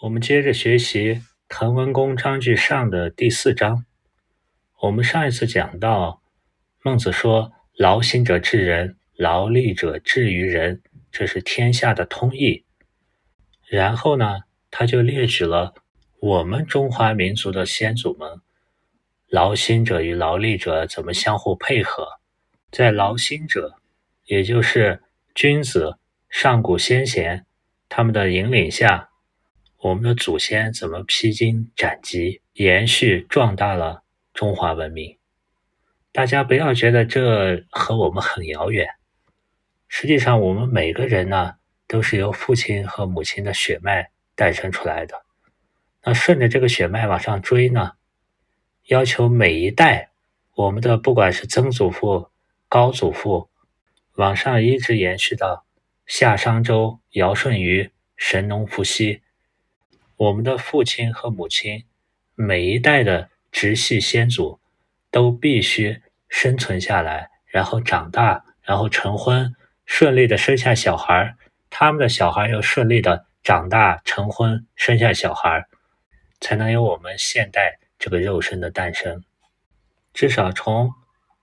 我们接着学习《滕文公章句上》的第四章。我们上一次讲到，孟子说：“劳心者治人，劳力者治于人，这是天下的通义。”然后呢，他就列举了我们中华民族的先祖们，劳心者与劳力者怎么相互配合。在劳心者，也就是君子、上古先贤他们的引领下。我们的祖先怎么披荆斩棘，延续壮大了中华文明？大家不要觉得这和我们很遥远。实际上，我们每个人呢，都是由父亲和母亲的血脉诞生出来的。那顺着这个血脉往上追呢，要求每一代我们的不管是曾祖父、高祖父，往上一直延续到夏商周、尧舜禹、神农伏羲。我们的父亲和母亲，每一代的直系先祖，都必须生存下来，然后长大，然后成婚，顺利的生下小孩他们的小孩又顺利的长大成婚，生下小孩才能有我们现代这个肉身的诞生。至少从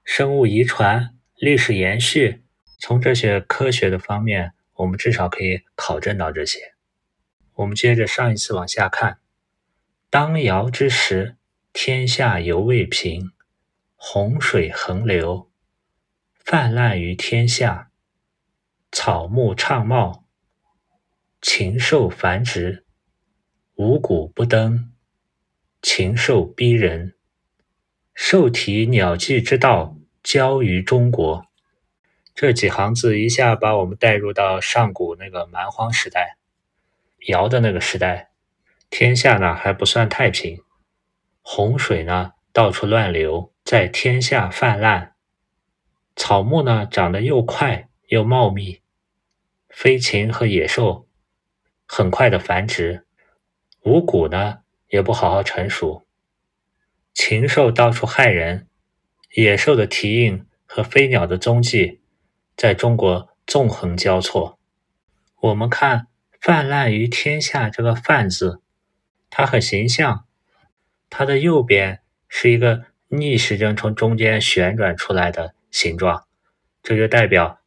生物遗传、历史延续，从这些科学的方面，我们至少可以考证到这些。我们接着上一次往下看，当尧之时，天下犹未平，洪水横流，泛滥于天下，草木畅茂，禽兽繁殖，五谷不登，禽兽逼人，兽体鸟迹之道交于中国。这几行字一下把我们带入到上古那个蛮荒时代。尧的那个时代，天下呢还不算太平，洪水呢到处乱流，在天下泛滥，草木呢长得又快又茂密，飞禽和野兽很快的繁殖，五谷呢也不好好成熟，禽兽到处害人，野兽的蹄印和飞鸟的踪迹在中国纵横交错，我们看。泛滥于天下，这个“泛”字，它很形象。它的右边是一个逆时针从中间旋转出来的形状，这就代表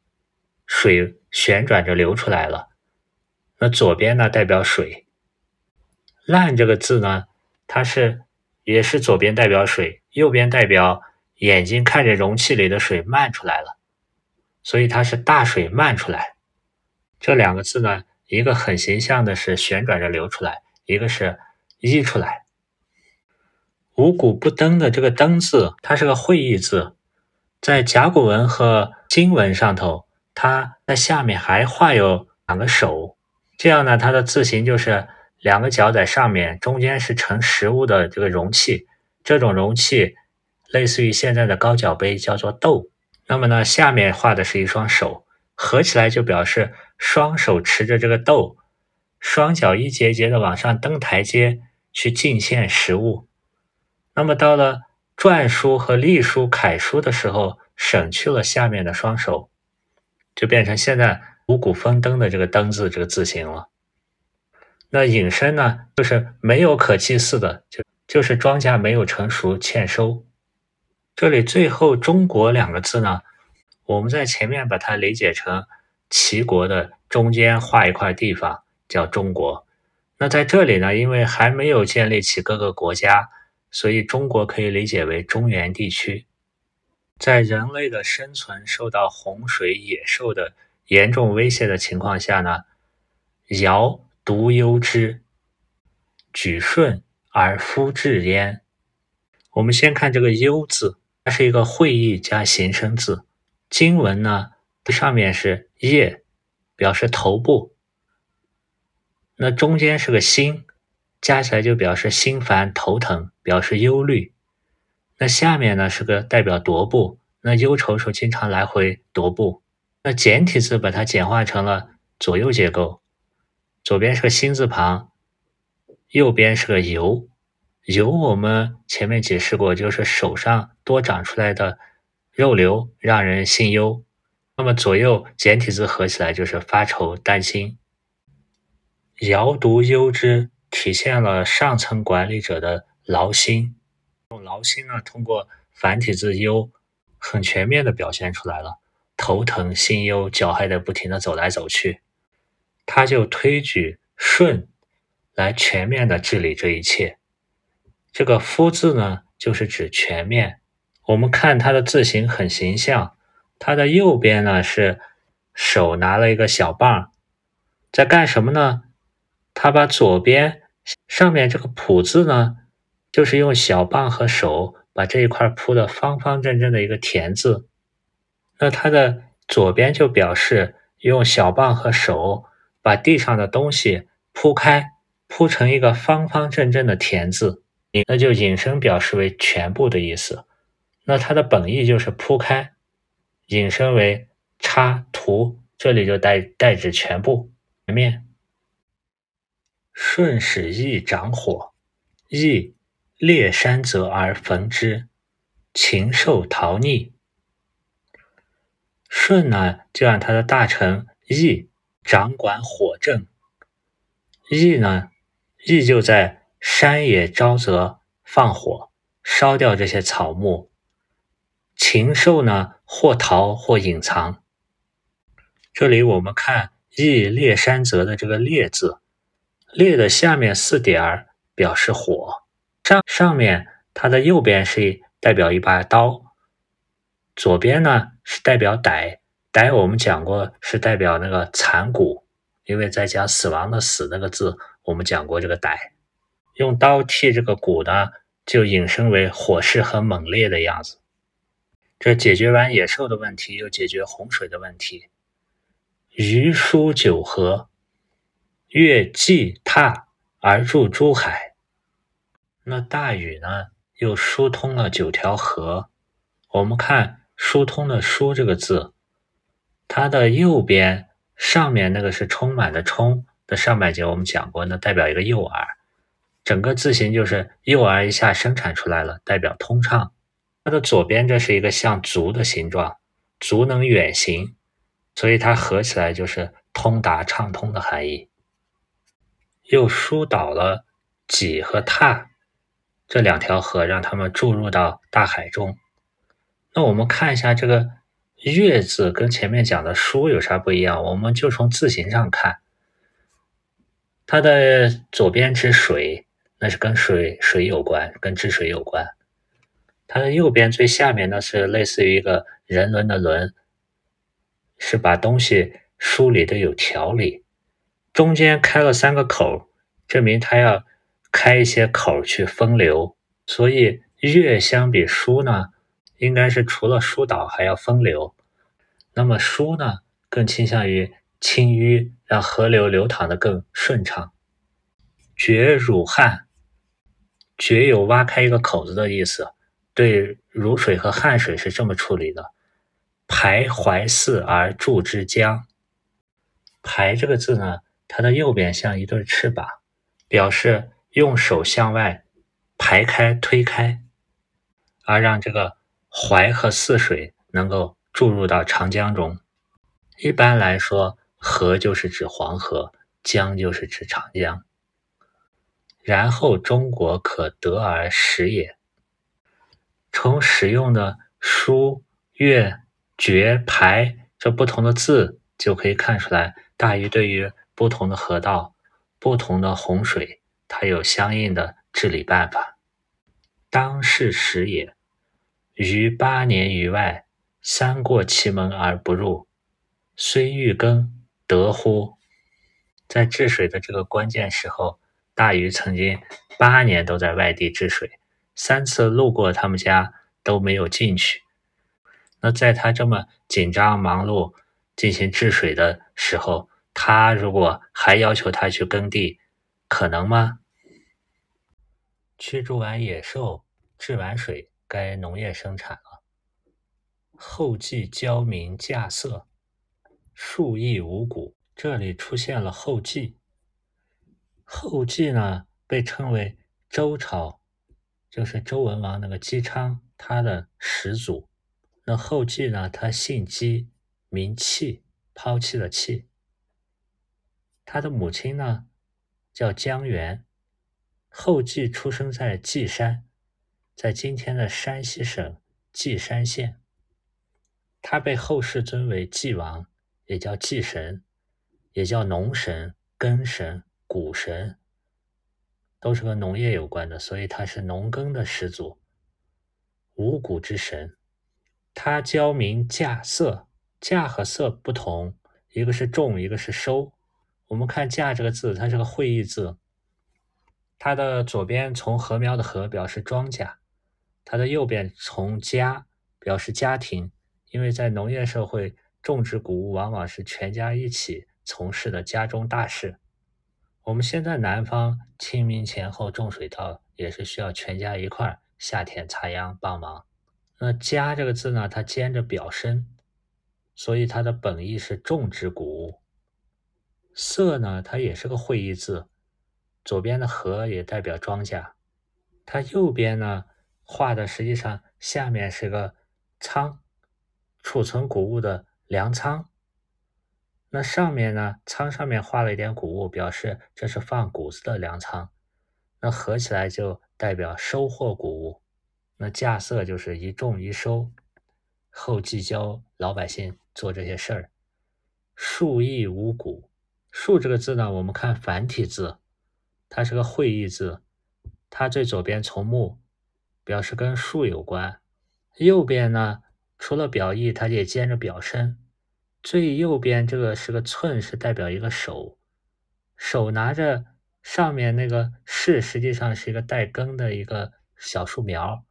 水旋转着流出来了。那左边呢，代表水。滥这个字呢，它是也是左边代表水，右边代表眼睛看着容器里的水漫出来了，所以它是大水漫出来。这两个字呢？一个很形象的是旋转着流出来，一个是溢出来。五谷不登的这个“登”字，它是个会意字，在甲骨文和金文上头，它在下面还画有两个手，这样呢，它的字形就是两个脚在上面，中间是盛食物的这个容器，这种容器类似于现在的高脚杯，叫做斗。那么呢，下面画的是一双手。合起来就表示双手持着这个豆，双脚一节节的往上登台阶去进献食物。那么到了篆书和隶书、楷书的时候，省去了下面的双手，就变成现在五谷丰登的这个“登”字这个字形了。那引申呢，就是没有可祭祀的，就就是庄稼没有成熟欠收。这里最后“中国”两个字呢？我们在前面把它理解成齐国的中间画一块地方叫中国，那在这里呢，因为还没有建立起各个国家，所以中国可以理解为中原地区。在人类的生存受到洪水、野兽的严重威胁的情况下呢，尧独忧之，举舜而夫治焉。我们先看这个“忧”字，它是一个会意加形声字。经文呢，上面是叶，表示头部。那中间是个心，加起来就表示心烦头疼，表示忧虑。那下面呢是个代表踱步，那忧愁时候经常来回踱步。那简体字把它简化成了左右结构，左边是个心字旁，右边是个由。由我们前面解释过，就是手上多长出来的。肉瘤让人心忧，那么左右简体字合起来就是发愁担心。尧独忧之，体现了上层管理者的劳心。用劳心呢，通过繁体字忧，很全面的表现出来了，头疼、心忧，脚还得不停的走来走去。他就推举舜来全面的治理这一切。这个夫字呢，就是指全面。我们看它的字形很形象，它的右边呢是手拿了一个小棒，在干什么呢？他把左边上面这个仆字呢，就是用小棒和手把这一块铺的方方正正的一个田字。那它的左边就表示用小棒和手。把地上的东西铺开，铺成一个方方正正的田字，那就引申表示为全部的意思。那它的本意就是铺开，引申为插图，这里就代代指全部全面。舜使羿长火，羿列山泽而焚之，禽兽逃匿。舜呢，就让他的大臣羿。掌管火政，羿呢？羿就在山野沼泽放火，烧掉这些草木。禽兽呢，或逃或隐藏。这里我们看“羿列山泽”的这个“列”字，“列”的下面四点儿表示火，上上面它的右边是代表一把刀，左边呢是代表歹。歹我们讲过是代表那个残骨，因为在讲死亡的死那个字，我们讲过这个歹，用刀替这个骨呢，就引申为火势很猛烈的样子。这解决完野兽的问题，又解决洪水的问题。鱼疏九河，越济踏而入珠海。那大禹呢，又疏通了九条河。我们看疏通的疏这个字。它的右边上面那个是充满的充的上半截，我们讲过，那代表一个诱饵，整个字形就是诱饵一下生产出来了，代表通畅。它的左边这是一个像足的形状，足能远行，所以它合起来就是通达畅通的含义。又疏导了济和踏这两条河，让它们注入到大海中。那我们看一下这个。月字跟前面讲的书有啥不一样？我们就从字形上看，它的左边是水，那是跟水水有关，跟治水有关。它的右边最下面呢是类似于一个人轮的轮，是把东西梳理的有条理。中间开了三个口，证明它要开一些口去分流。所以月相比书呢？应该是除了疏导还要分流，那么疏呢更倾向于清淤，让河流流淌的更顺畅。决汝汉，决有挖开一个口子的意思，对汝水和汉水是这么处理的：排淮泗而注之江。排这个字呢，它的右边像一对翅膀，表示用手向外排开、推开，而让这个。淮和泗水能够注入到长江中。一般来说，河就是指黄河，江就是指长江。然后中国可得而食也。从使用的书、月、决、排这不同的字，就可以看出来，大禹对于不同的河道、不同的洪水，它有相应的治理办法。当是时也。于八年于外，三过其门而不入，虽欲耕，得乎？在治水的这个关键时候，大禹曾经八年都在外地治水，三次路过他们家都没有进去。那在他这么紧张忙碌进行治水的时候，他如果还要求他去耕地，可能吗？驱逐完野兽，治完水。该农业生产了。后继教民稼穑，数亿五谷。这里出现了后继。后继呢，被称为周朝，就是周文王那个姬昌，他的始祖。那后稷呢，他姓姬，名弃，抛弃了弃。他的母亲呢，叫姜元，后稷出生在稷山，在今天的山西省稷山县。他被后世尊为稷王，也叫稷神，也叫农神、耕神、谷神，都是和农业有关的，所以他是农耕的始祖，五谷之神。他教民稼穑，稼和穑不同，一个是种，一个是收。我们看“稼”这个字，它是个会意字，它的左边从禾苗的“禾”表示庄稼，它的右边从“家”表示家庭。因为在农业社会，种植谷物往往是全家一起从事的家中大事。我们现在南方清明前后种水稻，也是需要全家一块儿下田插秧帮忙。那“家”这个字呢，它兼着表身，所以它的本意是种植谷物。“色”呢，它也是个会意字，左边的“禾”也代表庄稼，它右边呢画的实际上下面是个仓。储存谷物的粮仓，那上面呢？仓上面画了一点谷物，表示这是放谷子的粮仓。那合起来就代表收获谷物。那稼穑就是一种一收，后继教老百姓做这些事儿。树义五谷，树这个字呢，我们看繁体字，它是个会意字，它最左边从木，表示跟树有关。右边呢？除了表意，它也兼着表身。最右边这个是个寸，是代表一个手，手拿着上面那个是，实际上是一个带根的一个小树苗，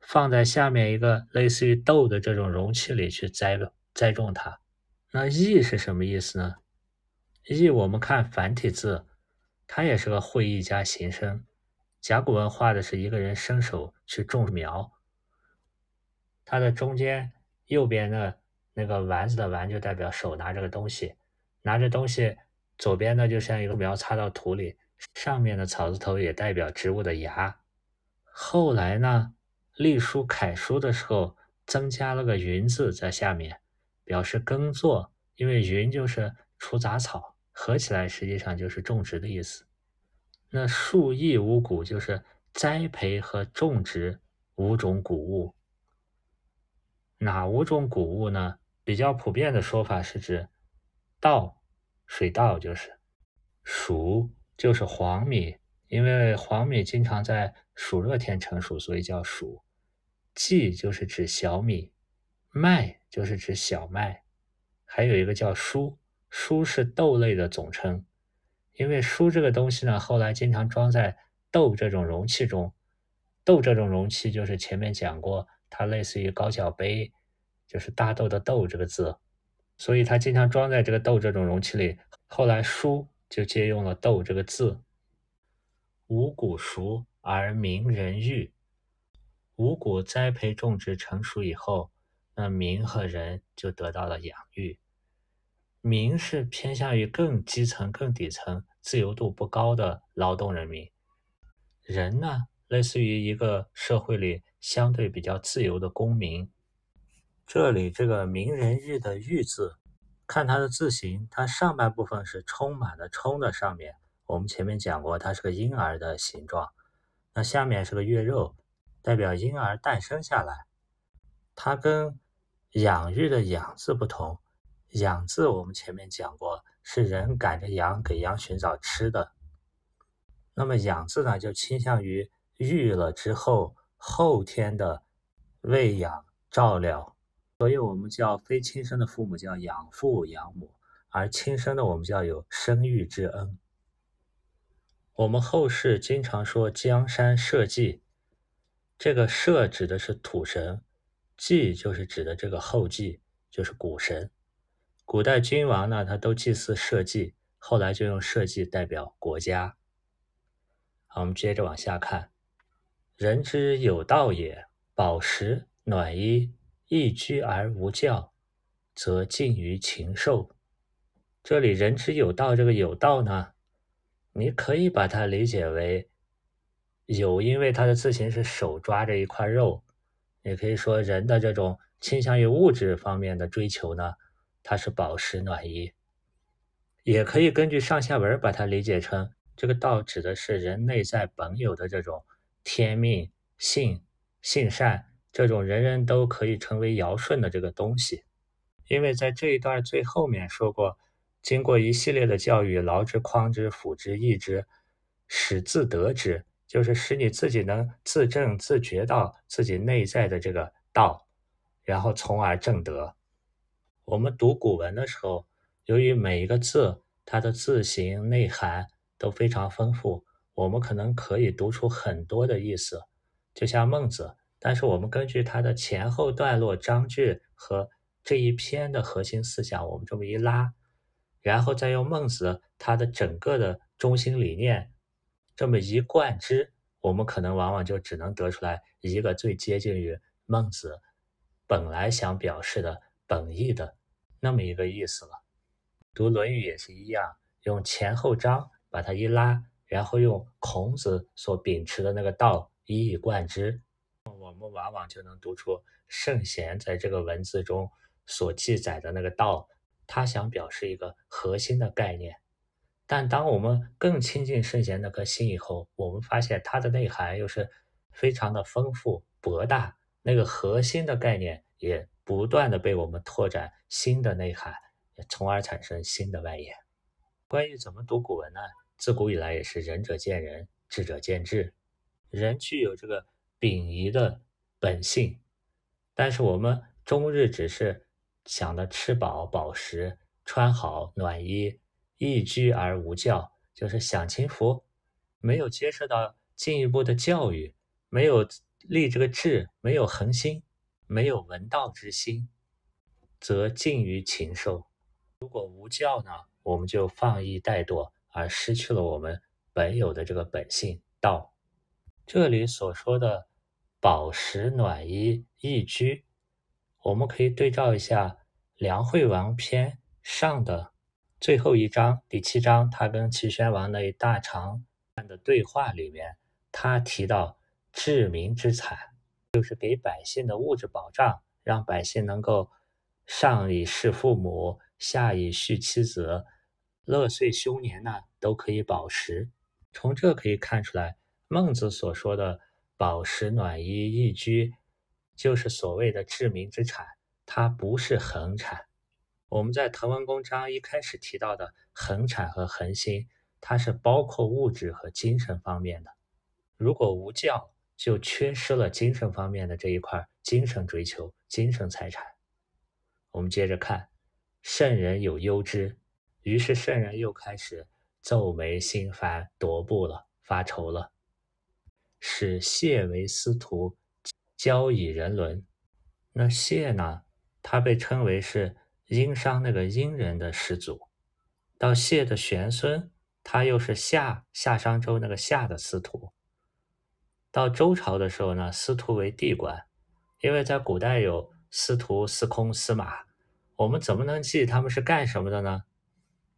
放在下面一个类似于豆的这种容器里去栽栽种它。那义是什么意思呢？义我们看繁体字，它也是个会意加形声。甲骨文画的是一个人伸手去种苗。它的中间右边的那个丸子的丸就代表手拿着个东西，拿着东西，左边呢就像一个苗插到土里，上面的草字头也代表植物的芽。后来呢，隶书楷书的时候增加了个云字在下面，表示耕作，因为云就是除杂草，合起来实际上就是种植的意思。那树艺五谷就是栽培和种植五种谷物。哪五种谷物呢？比较普遍的说法是指稻，水稻就是黍，就是黄米，因为黄米经常在暑热天成熟，所以叫黍。稷就是指小米，麦就是指小麦，还有一个叫菽，菽是豆类的总称，因为菽这个东西呢，后来经常装在豆这种容器中，豆这种容器就是前面讲过。它类似于高脚杯，就是大豆的豆这个字，所以它经常装在这个豆这种容器里。后来书就借用了豆这个字。五谷熟而民人育，五谷栽培种植成熟以后，那民和人就得到了养育。民是偏向于更基层、更底层、自由度不高的劳动人民，人呢，类似于一个社会里。相对比较自由的公民，这里这个“名人日”的“玉”字，看它的字形，它上半部分是充满的“充”的上面，我们前面讲过，它是个婴儿的形状。那下面是个月肉，代表婴儿诞生下来。它跟养育的“养”字不同，“养”字我们前面讲过，是人赶着羊给羊寻找吃的。那么“养”字呢，就倾向于育了之后。后天的喂养照料，所以我们叫非亲生的父母叫养父养母，而亲生的我们叫有生育之恩。我们后世经常说江山社稷，这个社指的是土神，稷就是指的这个后稷，就是谷神。古代君王呢，他都祭祀社稷，后来就用社稷代表国家。好，我们接着往下看。人之有道也，饱食暖衣，易居而无教，则近于禽兽。这里“人之有道”这个“有道”呢，你可以把它理解为有，因为它的字形是手抓着一块肉，也可以说人的这种倾向于物质方面的追求呢，它是饱食暖衣。也可以根据上下文把它理解成这个道指的是人内在本有的这种天命、性、性善这种人人都可以成为尧舜的这个东西。因为在这一段最后面说过，经过一系列的教育，劳之、匡之、辅之、益之，使自得之，就是使你自己能自证、自觉到自己内在的这个道，然后从而正得。我们读古文的时候，由于每一个字它的字形内涵。都非常丰富，我们可能可以读出很多的意思，就像孟子。但是我们根据它的前后段落章句和这一篇的核心思想，我们这么一拉，然后再用孟子他的整个的中心理念这么一贯之，我们可能往往就只能得出来一个最接近于孟子本来想表示的本意的那么一个意思了。读《论语》也是一样，用前后章。把它一拉，然后用孔子所秉持的那个道一以贯之，我们往往就能读出圣贤在这个文字中所记载的那个道，他想表示一个核心的概念。但当我们更亲近圣贤那颗心以后，我们发现它的内涵又是非常的丰富博大，那个核心的概念也不断的被我们拓展新的内涵，从而产生新的外延。关于怎么读古文呢？自古以来也是仁者见仁，智者见智。人具有这个秉仪的本性，但是我们终日只是想着吃饱饱食、穿好暖衣、逸居而无教，就是享清福，没有接受到进一步的教育，没有立这个志，没有恒心，没有闻道之心，则近于禽兽。如果无教呢，我们就放逸怠惰。而失去了我们本有的这个本性道。这里所说的饱食暖衣逸居，我们可以对照一下《梁惠王篇》上的最后一章第七章，他跟齐宣王那一大长段的对话里面，他提到治民之产，就是给百姓的物质保障，让百姓能够上以事父母，下以续妻子。乐岁休年呢，都可以饱食。从这可以看出来，孟子所说的饱食暖衣逸居，就是所谓的治民之产，它不是恒产。我们在《滕文公章》一开始提到的恒产和恒心，它是包括物质和精神方面的。如果无教，就缺失了精神方面的这一块精神追求、精神财产。我们接着看，圣人有忧之。于是圣人又开始皱眉心烦，踱步了，发愁了。使谢为司徒，交以人伦。那谢呢？他被称为是殷商那个殷人的始祖。到谢的玄孙，他又是夏夏商周那个夏的司徒。到周朝的时候呢，司徒为地官，因为在古代有司徒、司空、司马，我们怎么能记他们是干什么的呢？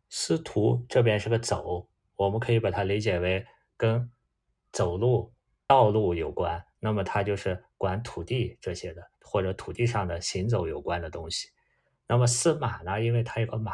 司徒这边是个走，我们可以把它理解为跟走路、道路有关，那么它就是管土地这些的，或者土地上的行走有关的东西。那么司马呢，因为它有个马，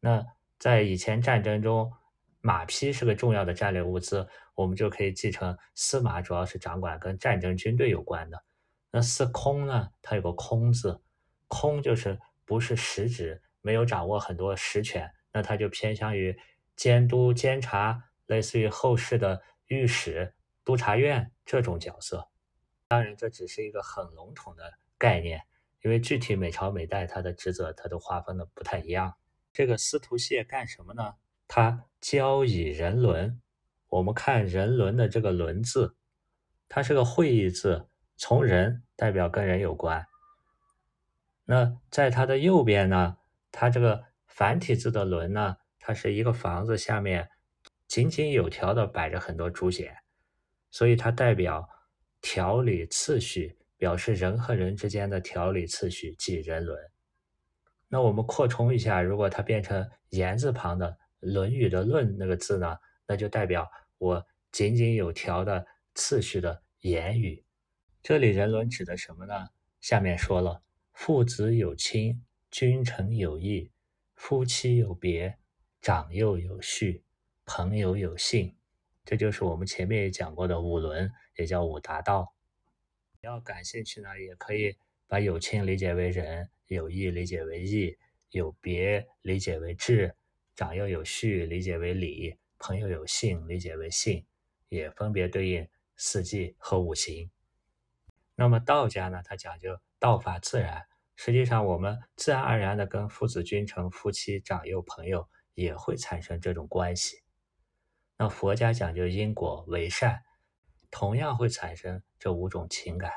那在以前战争中，马匹是个重要的战略物资，我们就可以继承司马主要是掌管跟战争军队有关的。那司空呢，它有个空字，空就是不是实职，没有掌握很多实权。那他就偏向于监督监察，类似于后世的御史、督察院这种角色。当然，这只是一个很笼统的概念，因为具体每朝每代他的职责他都划分的不太一样。这个司徒谢干什么呢？他教以人伦。我们看人伦的这个“伦”字，它是个会意字，从人代表跟人有关。那在它的右边呢，它这个。繁体字的“伦”呢，它是一个房子下面井井有条的摆着很多竹简，所以它代表条理次序，表示人和人之间的条理次序，即人伦。那我们扩充一下，如果它变成言字旁的《论语》的“论”那个字呢，那就代表我井井有条的次序的言语。这里人伦指的什么呢？下面说了，父子有亲，君臣有义。夫妻有别，长幼有序，朋友有信，这就是我们前面也讲过的五伦，也叫五达道。要感兴趣呢，也可以把有亲理解为仁，有义理解为义，有别理解为智，长幼有序理解为礼，朋友有信理解为信，也分别对应四季和五行。那么道家呢，它讲究道法自然，实际上我们自然而然的跟父子君臣、夫妻、长幼、朋友也会产生这种关系。那佛家讲究因果为善，同样会产生这五种情感。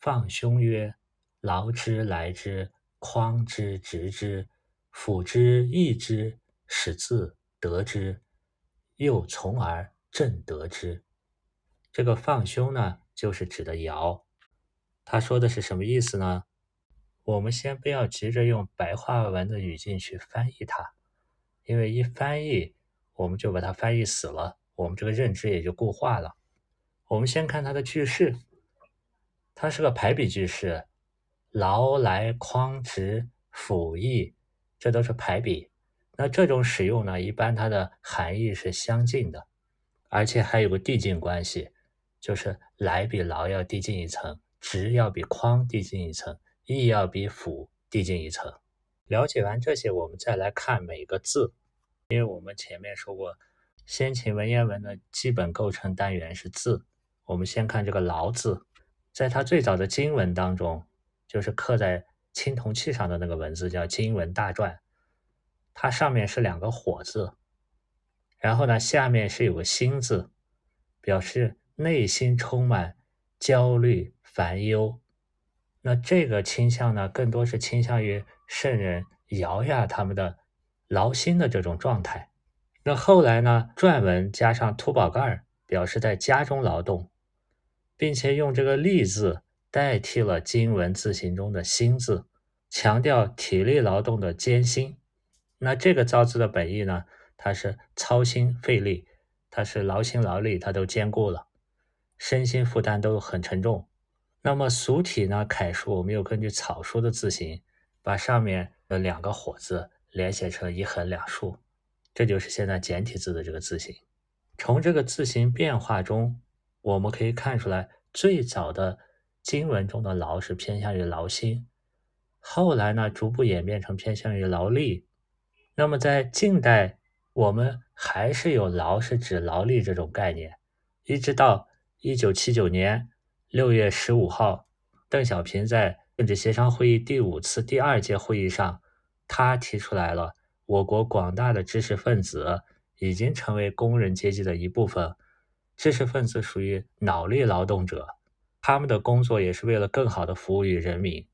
放兄曰：“劳之来之，匡之直之，辅之益之，使自得之，又从而正得之。”这个放兄呢，就是指的尧。他说的是什么意思呢？我们先不要急着用白话文的语境去翻译它，因为一翻译。我们就把它翻译死了，我们这个认知也就固化了。我们先看它的句式，它是个排比句式，劳来匡直辅义，这都是排比。那这种使用呢，一般它的含义是相近的，而且还有个递进关系，就是来比劳要递进一层，直要比匡递进一层，义要比辅递进一层。了解完这些，我们再来看每个字。因为我们前面说过，先秦文言文的基本构成单元是字。我们先看这个“劳”字，在它最早的经文当中，就是刻在青铜器上的那个文字叫《经文大篆》，它上面是两个火字，然后呢，下面是有个心字，表示内心充满焦虑烦忧。那这个倾向呢，更多是倾向于圣人尧呀他们的。劳心的这种状态，那后来呢？篆文加上凸宝盖，表示在家中劳动，并且用这个“力”字代替了金文字形中的“心”字，强调体力劳动的艰辛。那这个造字的本意呢？它是操心费力，它是劳心劳力，它都兼顾了，身心负担都很沉重。那么俗体呢？楷书我们又根据草书的字形，把上面的两个火字。连写成一横两竖，这就是现在简体字的这个字形。从这个字形变化中，我们可以看出来，最早的经文中的劳是偏向于劳心，后来呢，逐步演变成偏向于劳力。那么在近代，我们还是有劳是指劳力这种概念，一直到一九七九年六月十五号，邓小平在政治协商会议第五次第二届会议上。他提出来了，我国广大的知识分子已经成为工人阶级的一部分。知识分子属于脑力劳动者，他们的工作也是为了更好的服务于人民，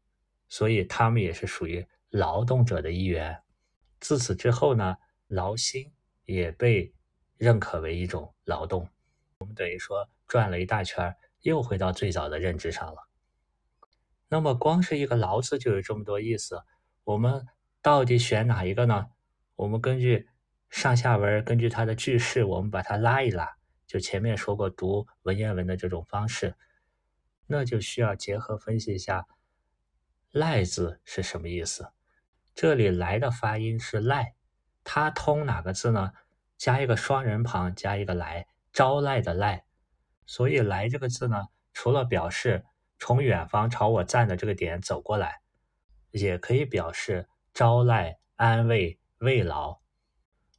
所以他们也是属于劳动者的一员。自此之后呢，劳心也被认可为一种劳动。我们等于说转了一大圈，又回到最早的认知上了。那么光是一个“劳”字就有这么多意思，我们。到底选哪一个呢？我们根据上下文，根据它的句式，我们把它拉一拉。就前面说过读文言文的这种方式，那就需要结合分析一下“赖”字是什么意思。这里“来”的发音是“赖”，它通哪个字呢？加一个双人旁，加一个“来”，招赖的“赖”。所以“来”这个字呢，除了表示从远方朝我站的这个点走过来，也可以表示。招徕安慰慰劳，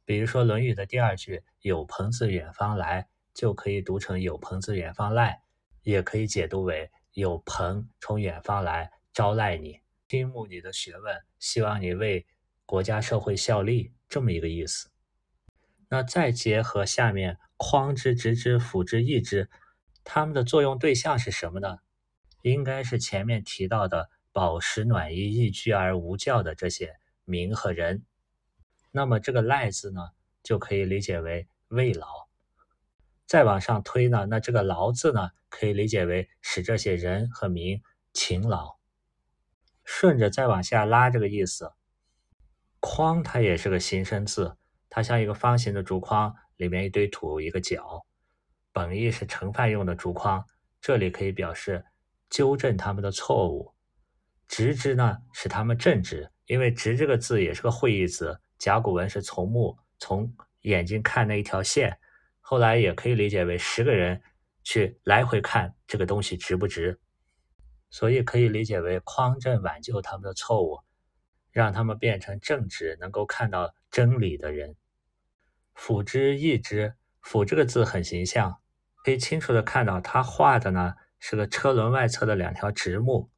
比如说《论语》的第二句“有朋自远方来”，就可以读成“有朋自远方来”，也可以解读为有朋从远方来招徕你，倾慕你的学问，希望你为国家社会效力，这么一个意思。那再结合下面“匡之、直之、辅之、益之”，他们的作用对象是什么呢？应该是前面提到的。饱食暖衣、易居而无教的这些民和人，那么这个“赖”字呢，就可以理解为慰劳。再往上推呢，那这个“劳”字呢，可以理解为使这些人和民勤劳。顺着再往下拉，这个意思，“筐”它也是个形声字，它像一个方形的竹筐，里面一堆土，一个角。本意是盛饭用的竹筐，这里可以表示纠正他们的错误。直之呢，使他们正直，因为直这个字也是个会意字，甲骨文是从目，从眼睛看那一条线，后来也可以理解为十个人去来回看这个东西值不值，所以可以理解为匡正挽救他们的错误，让他们变成正直、能够看到真理的人。辅之义之，辅这个字很形象，可以清楚的看到他画的呢是个车轮外侧的两条直木，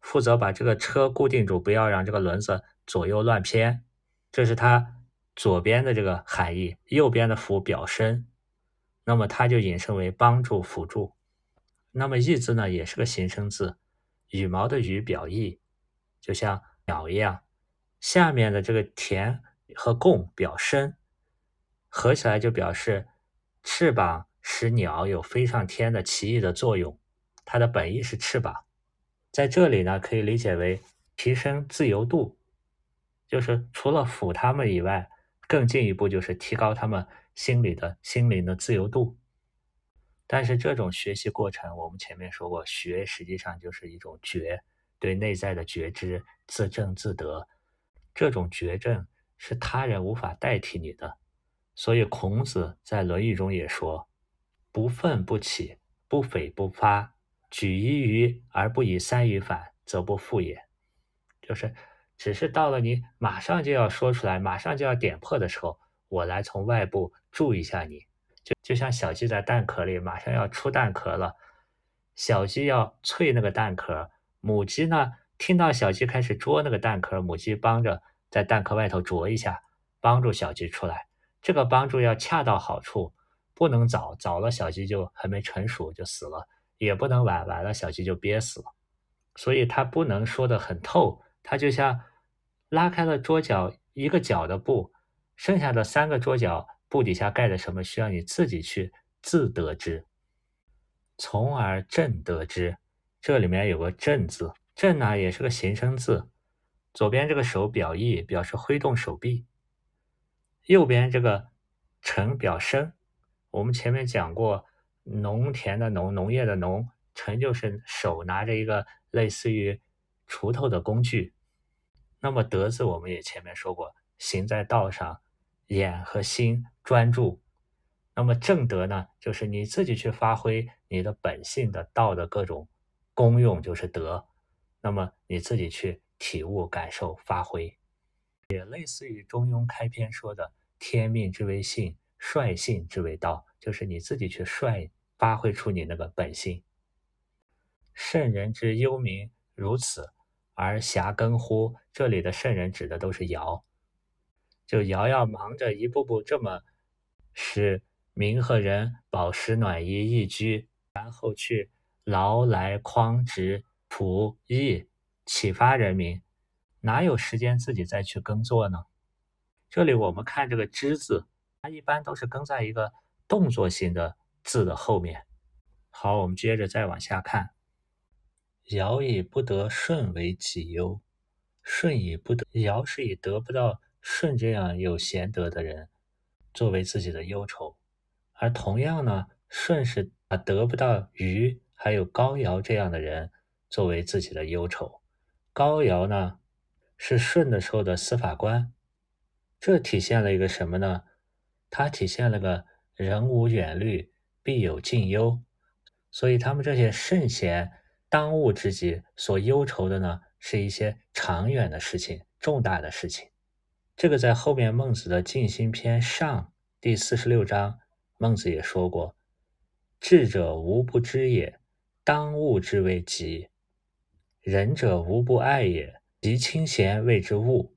负责把这个车固定住，不要让这个轮子左右乱偏。这是它左边的这个含义，右边的辅表身，那么它就引申为帮助、辅助。那么义字呢，也是个形声字，羽毛的羽表翼，就像鸟一样。下面的这个田和贡表身。合起来就表示翅膀使鸟有飞上天的奇异的作用，它的本意是翅膀，在这里呢可以理解为提升自由度，就是除了抚他们以外，更进一步就是提高他们心理的心灵的自由度。但是这种学习过程，我们前面说过，学实际上就是一种觉，对内在的觉知、自证自得，这种觉证是他人无法代替你的。所以孔子在《论语》中也说：“不愤不启，不悱不发，举一隅而不以三隅反，则不复也。”就是，只是到了你马上就要说出来、马上就要点破的时候，我来从外部助一下你。就就像小鸡在蛋壳里，马上要出蛋壳了，小鸡要脆那个蛋壳，母鸡呢听到小鸡开始啄那个蛋壳，母鸡帮着在蛋壳外头啄一下，帮助小鸡出来。这个帮助要恰到好处，不能早，早了小鸡就还没成熟就死了；也不能晚，晚了小鸡就憋死了。所以它不能说的很透，它就像拉开了桌角一个角的布，剩下的三个桌角布底下盖的什么，需要你自己去自得知，从而正得知。这里面有个正字，正呢也是个形声字，左边这个手表意，表示挥动手臂。右边这个“成”表声，我们前面讲过，农田的农，农业的农，臣就是手拿着一个类似于锄头的工具。那么德字，我们也前面说过，行在道上，眼和心专注。那么正德呢，就是你自己去发挥你的本性的道的各种功用，就是德。那么你自己去体悟、感受、发挥，也类似于中庸开篇说的。天命之为性，率性之为道，就是你自己去率发挥出你那个本性。圣人之忧民如此，而暇耕乎？这里的圣人指的都是尧，就尧要忙着一步步这么使民和人饱食暖衣易居，然后去劳来匡直仆役，启发人民，哪有时间自己再去耕作呢？这里我们看这个“之”字，它一般都是跟在一个动作型的字的后面。好，我们接着再往下看。尧以不得舜为己忧，舜以不得尧是以得不到舜这样有贤德的人作为自己的忧愁，而同样呢，舜是啊得不到禹还有高尧这样的人作为自己的忧愁。高尧呢是舜的时候的司法官。这体现了一个什么呢？它体现了个人无远虑，必有近忧。所以他们这些圣贤当务之急所忧愁的呢，是一些长远的事情、重大的事情。这个在后面孟子的静心篇上第四十六章，孟子也说过：“智者无不知也，当务之为急；仁者无不爱也，及清闲谓之物。”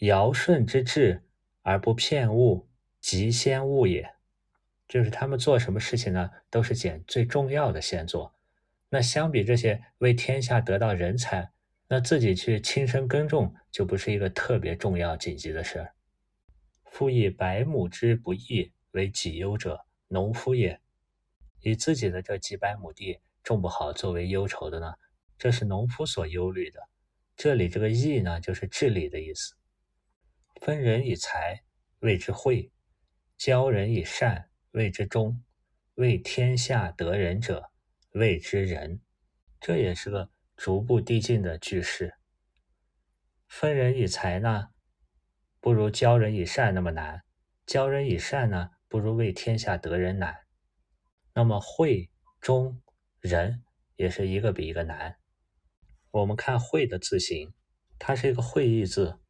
尧舜之治而不骗物，即先物也。就是他们做什么事情呢，都是捡最重要的先做。那相比这些为天下得到人才，那自己去亲身耕种就不是一个特别重要紧急的事儿。夫以百亩之不义为己忧者，农夫也。以自己的这几百亩地种不好作为忧愁的呢，这是农夫所忧虑的。这里这个义呢，就是治理的意思。分人以财，谓之惠；教人以善，谓之忠；为天下得人者，谓之仁。这也是个逐步递进的句式。分人以财呢，不如教人以善那么难；教人以善呢，不如为天下得人难。那么惠、忠、仁也是一个比一个难。我们看“惠”的字形，它是一个会意字，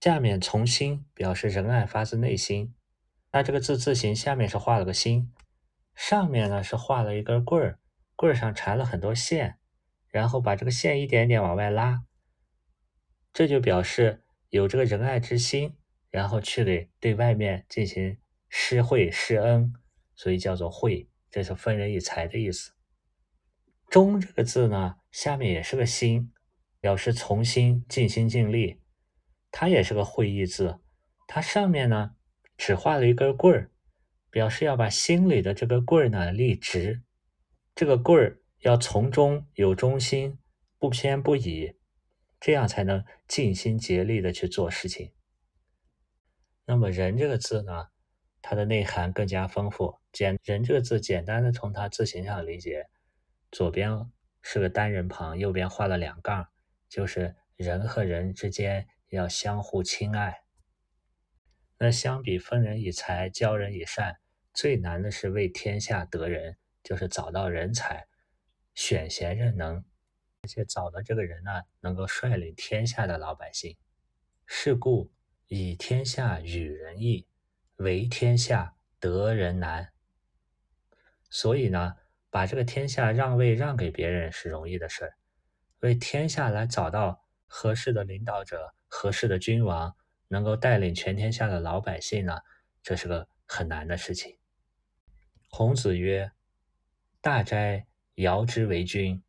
下面从心表示仁爱发自内心。那这个字字形下面是画了个心，上面呢是画了一根棍儿，棍儿上缠了很多线，然后把这个线一点点往外拉，这就表示有这个仁爱之心，然后去给对外面进行施惠施恩，所以叫做惠，这是分人以财的意思。忠这个字呢，下面也是个心，表示从心尽心尽力，它也是个会意字，它上面呢。只画了一根棍儿，表示要把心里的这个棍儿呢立直。这个棍儿要从中有中心，不偏不倚，这样才能尽心竭力的去做事情。那么“人”这个字呢，它的内涵更加丰富。简“人”这个字，简单的从它字形上理解，左边是个单人旁，右边画了两杠，就是人和人之间要相互亲爱。那相比分人以财、教人以善，最难的是为天下得人，就是找到人才，选贤任能，而且找的这个人呢，能够率领天下的老百姓。是故以天下与人易，为天下得人难。所以呢，把这个天下让位让给别人是容易的事儿，为天下来找到合适的领导者、合适的君王。能够带领全天下的老百姓呢，这是个很难的事情。孔子曰：“大哉，尧之为君！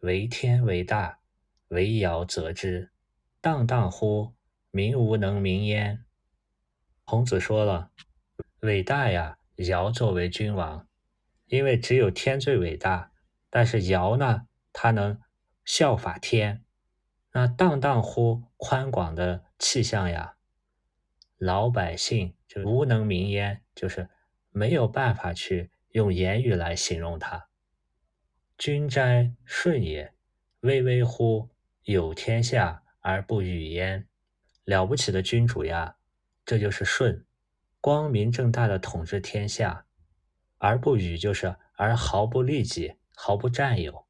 为天为大，为尧则之。荡荡乎！民无能名焉。”孔子说了：“伟大呀，尧作为君王，因为只有天最伟大。但是尧呢，他能效法天。那荡荡乎，宽广的气象呀！”老百姓就无能名焉，就是没有办法去用言语来形容他。君哉，舜也！巍巍乎，有天下而不与焉。了不起的君主呀，这就是舜，光明正大的统治天下，而不与就是而毫不利己，毫不占有。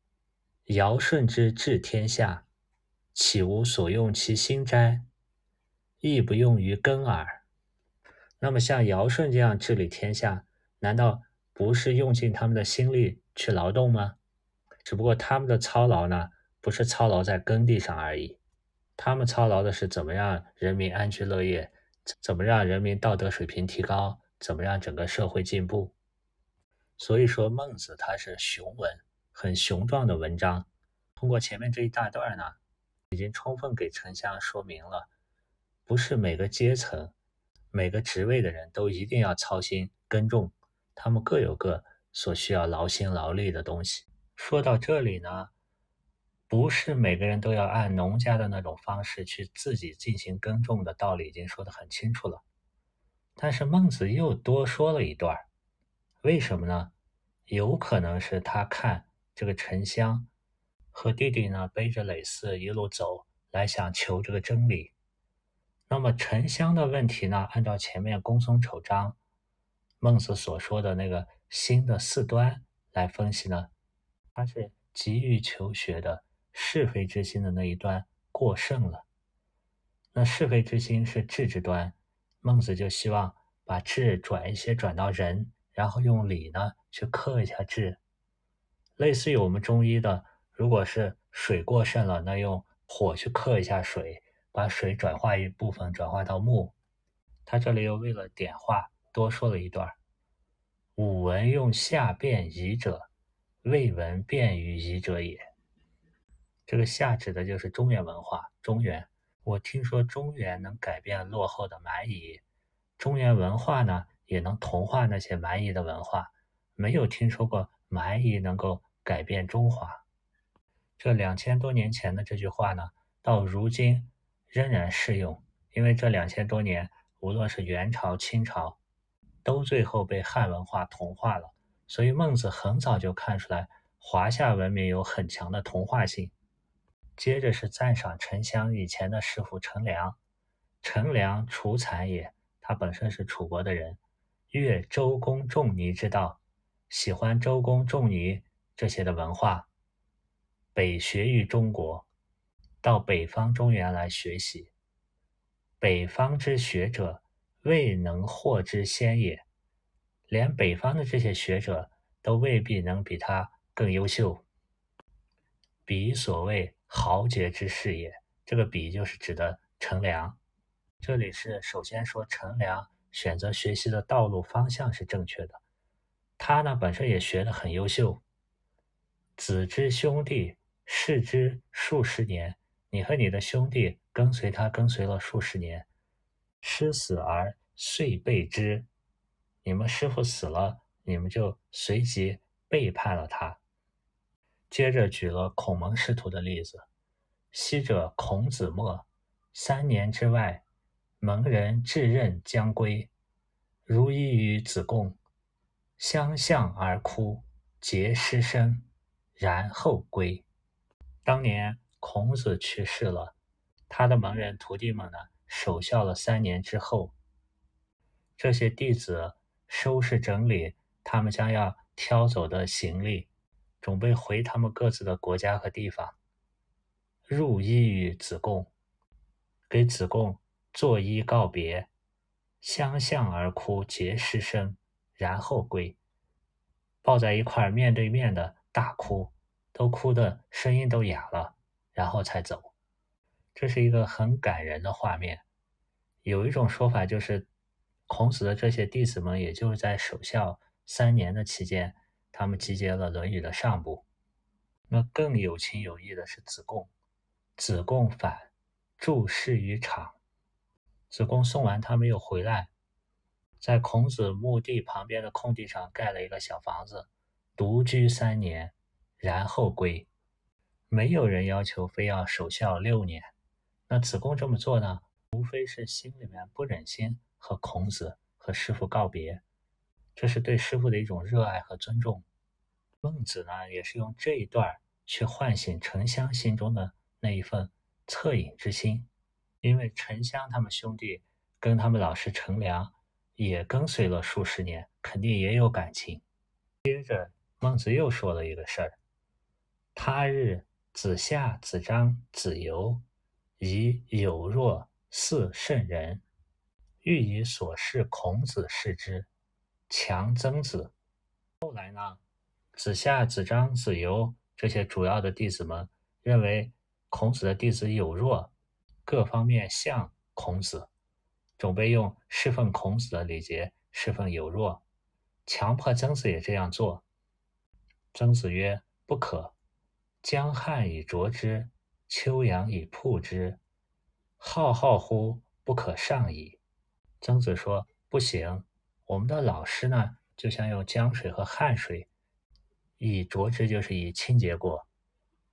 尧舜之治天下，岂无所用其心哉？亦不用于根耳。那么像尧舜这样治理天下，难道不是用尽他们的心力去劳动吗？只不过他们的操劳呢，不是操劳在耕地上而已，他们操劳的是怎么让人民安居乐业，怎么让人民道德水平提高，怎么让整个社会进步。所以说，孟子他是雄文，很雄壮的文章。通过前面这一大段呢，已经充分给丞相说明了。不是每个阶层、每个职位的人都一定要操心耕种，他们各有各所需要劳心劳力的东西。说到这里呢，不是每个人都要按农家的那种方式去自己进行耕种的道理已经说得很清楚了。但是孟子又多说了一段，为什么呢？有可能是他看这个沉香和弟弟呢背着耒耜一路走来，想求这个真理。那么沉香的问题呢？按照前面公孙丑章孟子所说的那个心的四端来分析呢，他是急于求学的是非之心的那一端过剩了。那是非之心是智之端，孟子就希望把智转一些转到仁，然后用礼呢去克一下智。类似于我们中医的，如果是水过剩了，那用火去克一下水。把水转化一部分转化到木，他这里又为了点化，多说了一段：武文用下变夷者，未闻变于夷者也。这个夏指的就是中原文化。中原，我听说中原能改变落后的蛮夷，中原文化呢也能同化那些蛮夷的文化。没有听说过蛮夷能够改变中华。这两千多年前的这句话呢，到如今。仍然适用，因为这两千多年，无论是元朝、清朝，都最后被汉文化同化了。所以孟子很早就看出来华夏文明有很强的同化性。接着是赞赏沉香以前的师傅陈良，陈良楚惨也，他本身是楚国的人，悦周公仲尼之道，喜欢周公仲尼这些的文化，北学于中国，到北方中原来学习。北方之学者，未能获之先也。连北方的这些学者都未必能比他更优秀。彼所谓豪杰之士也。这个彼就是指的陈良。这里是首先说陈良选择学习的道路方向是正确的。他呢本身也学得很优秀。子之兄弟视之数十年，你和你的兄弟跟随他跟随了数十年，师死而遂背之。你们师傅死了，你们就随即背叛了他。接着举了孔孟师徒的例子：昔者孔子墨，三年之外，蒙人至任将归，如一与子贡，相向而哭，结师生，然后归。当年孔子去世了，他的门人徒弟们呢，守孝了三年之后，这些弟子。收拾整理他们将要挑走的行李，准备回他们各自的国家和地方。入衣于子贡，给子贡作揖告别，相向而哭，结师生，然后归。抱在一块面对面的大哭，都哭的声音都哑了，然后才走。这是一个很感人的画面。有一种说法就是。孔子的这些弟子们，也就是在守孝三年的期间，他们集结了《论语》的上部。那更有情有义的是子贡，子贡反注释于场。子贡送完他没有回来，在孔子墓地旁边的空地上盖了一个小房子，独居三年，然后归。没有人要求非要守孝六年，那子贡这么做呢，无非是心里面不忍心。和孔子和师傅告别，这是对师傅的一种热爱和尊重。孟子呢，也是用这一段去唤醒沉香心中的那一份恻隐之心，因为沉香他们兄弟跟他们老师陈良也跟随了数十年，肯定也有感情。接着，孟子又说了一个事儿：他日子夏、子张、子游以有若似圣人。欲以所事孔子视之，强曾子。后来呢，子夏、子张、子游这些主要的弟子们认为孔子的弟子有弱，各方面像孔子，准备用侍奉孔子的礼节侍奉有弱，强迫曾子也这样做。曾子曰：“不可。江汉以濯之，秋阳以曝之，浩浩乎不可上矣。”曾子说：“不行，我们的老师呢，就像用江水和汗水以濯之，就是以清洁过，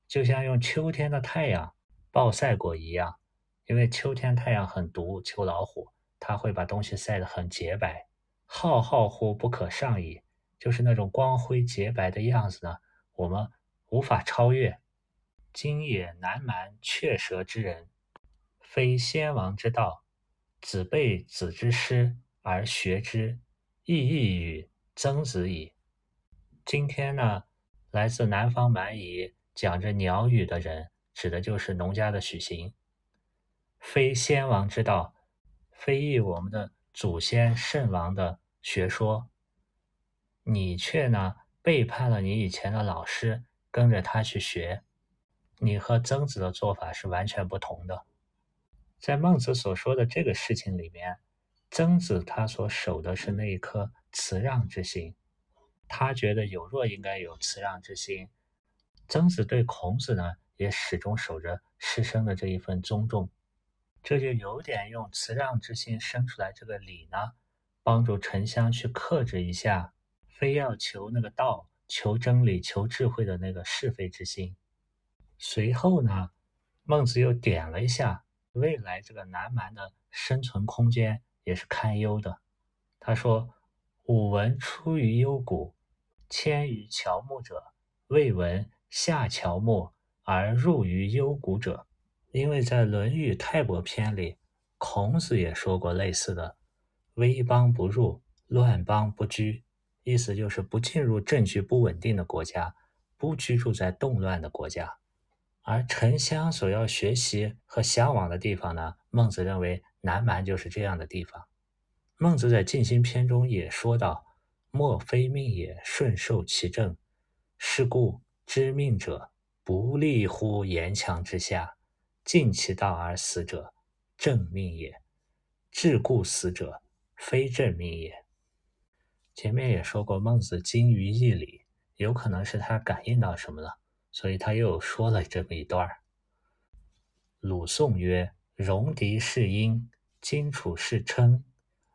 就像用秋天的太阳暴晒过一样。因为秋天太阳很毒，秋老虎，它会把东西晒得很洁白。浩浩乎不可上矣，就是那种光辉洁白的样子呢，我们无法超越。今也南蛮雀舌之人，非先王之道。”子备子之师而学之，亦异于曾子矣。今天呢，来自南方蛮夷讲着鸟语的人，指的就是农家的许行。非先王之道，非议我们的祖先圣王的学说。你却呢，背叛了你以前的老师，跟着他去学。你和曾子的做法是完全不同的。在孟子所说的这个事情里面，曾子他所守的是那一颗辞让之心，他觉得有若应该有辞让之心。曾子对孔子呢，也始终守着师生的这一份尊重，这就有点用辞让之心生出来这个礼呢，帮助沉香去克制一下，非要求那个道、求真理、求智慧的那个是非之心。随后呢，孟子又点了一下。未来这个南蛮的生存空间也是堪忧的。他说：“吾闻出于幽谷，迁于乔木者，未闻下乔木而入于幽谷者。”因为在《论语泰伯篇》里，孔子也说过类似的：“危邦不入，乱邦不居，意思就是不进入政局不稳定的国家，不居住在动乱的国家。而沉香所要学习和向往的地方呢？孟子认为南蛮就是这样的地方。孟子在《静心篇》中也说道：“莫非命也，顺受其政。是故知命者，不立乎岩墙之下，尽其道而死者，正命也；至故死者，非正命也。”前面也说过，孟子精于义理，有可能是他感应到什么了，所以他又说了这么一段鲁宋曰：“戎狄是阴，荆楚是称。”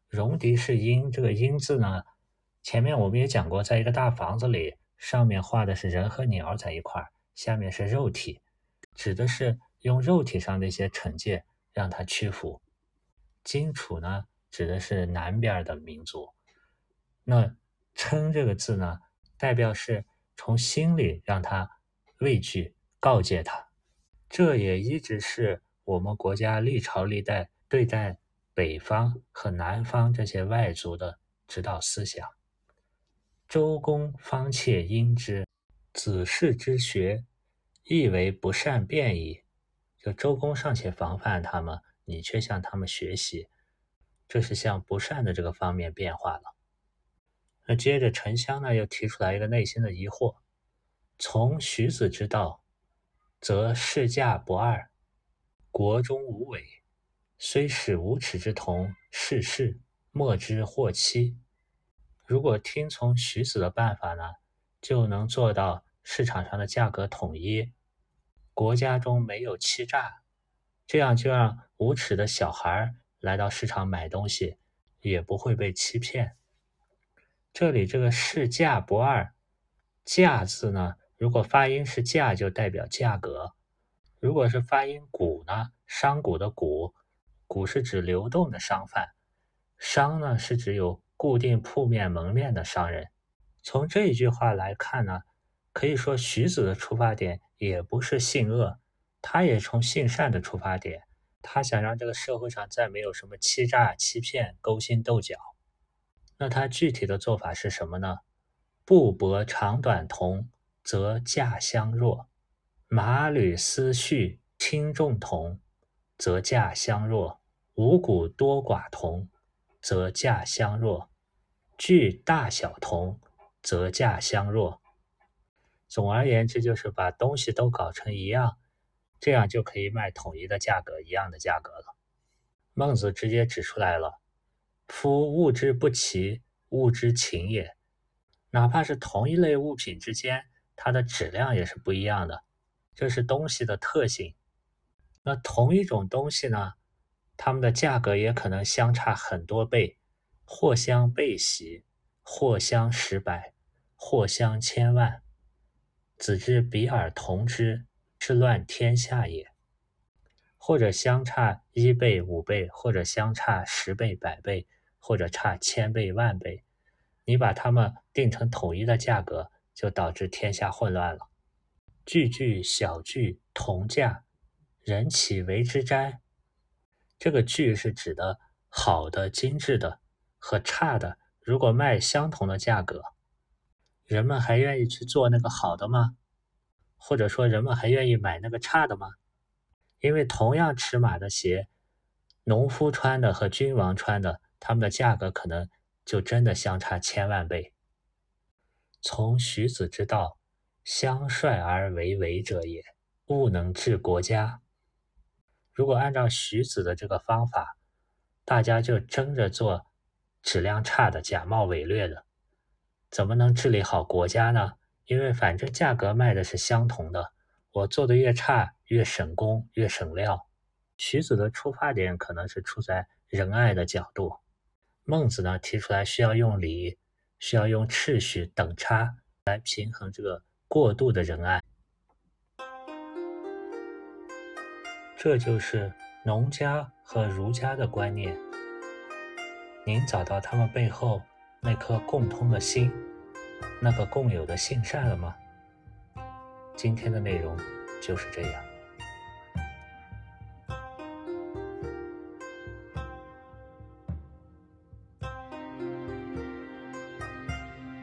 戎狄是阴，这个阴字呢，前面我们也讲过，在一个大房子里，上面画的是人和鸟在一块儿，下面是肉体，指的是用肉体上的一些惩戒让他屈服。荆楚呢，指的是南边的民族。那称这个字呢，代表是从心里让他畏惧，告诫他。这也一直是我们国家历朝历代对待。北方和南方这些外族的指导思想，周公方切因之，子氏之学，亦为不善变矣。就周公尚且防范他们，你却向他们学习，这是向不善的这个方面变化了。那接着沉香呢，又提出来一个内心的疑惑：从徐子之道，则世价不二，国中无伪。虽使无耻之童世事，莫之祸期。如果听从徐子的办法呢，就能做到市场上的价格统一，国家中没有欺诈，这样就让无耻的小孩来到市场买东西，也不会被欺骗。这里这个市价不二，价字呢，如果发音是价，就代表价格；如果是发音谷呢，商贾的贾。股是指流动的商贩，商呢是指有固定铺面门面的商人。从这一句话来看呢，可以说徐子的出发点也不是性恶，他也从性善的出发点，他想让这个社会上再没有什么欺诈、欺骗、勾心斗角。那他具体的做法是什么呢？布帛长短同，则价相若；马履丝絮轻重同，则价相若。五谷多寡同，则价相若；具大小同，则价相若。总而言之，就是把东西都搞成一样，这样就可以卖统一的价格，一样的价格了。孟子直接指出来了：“夫物之不齐，物之情也。哪怕是同一类物品之间，它的质量也是不一样的，这是东西的特性。那同一种东西呢？”它们的价格也可能相差很多倍，或相倍喜，或相十百，或相千万。子之比尔同之，是乱天下也。或者相差一倍、五倍，或者相差十倍、百倍，或者差千倍、万倍，你把它们定成统一的价格，就导致天下混乱了。句句小句同价，人岂为之哉？这个具是指的好的、精致的和差的，如果卖相同的价格，人们还愿意去做那个好的吗？或者说，人们还愿意买那个差的吗？因为同样尺码的鞋，农夫穿的和君王穿的，他们的价格可能就真的相差千万倍。从徐子之道，相率而为为者也，物能治国家。如果按照徐子的这个方法，大家就争着做质量差的、假冒伪劣的，怎么能治理好国家呢？因为反正价格卖的是相同的，我做的越差，越省工，越省料。徐子的出发点可能是出在仁爱的角度，孟子呢提出来需要用礼，需要用秩序等差来平衡这个过度的仁爱。这就是农家和儒家的观念。您找到他们背后那颗共通的心，那个共有的性善了吗？今天的内容就是这样。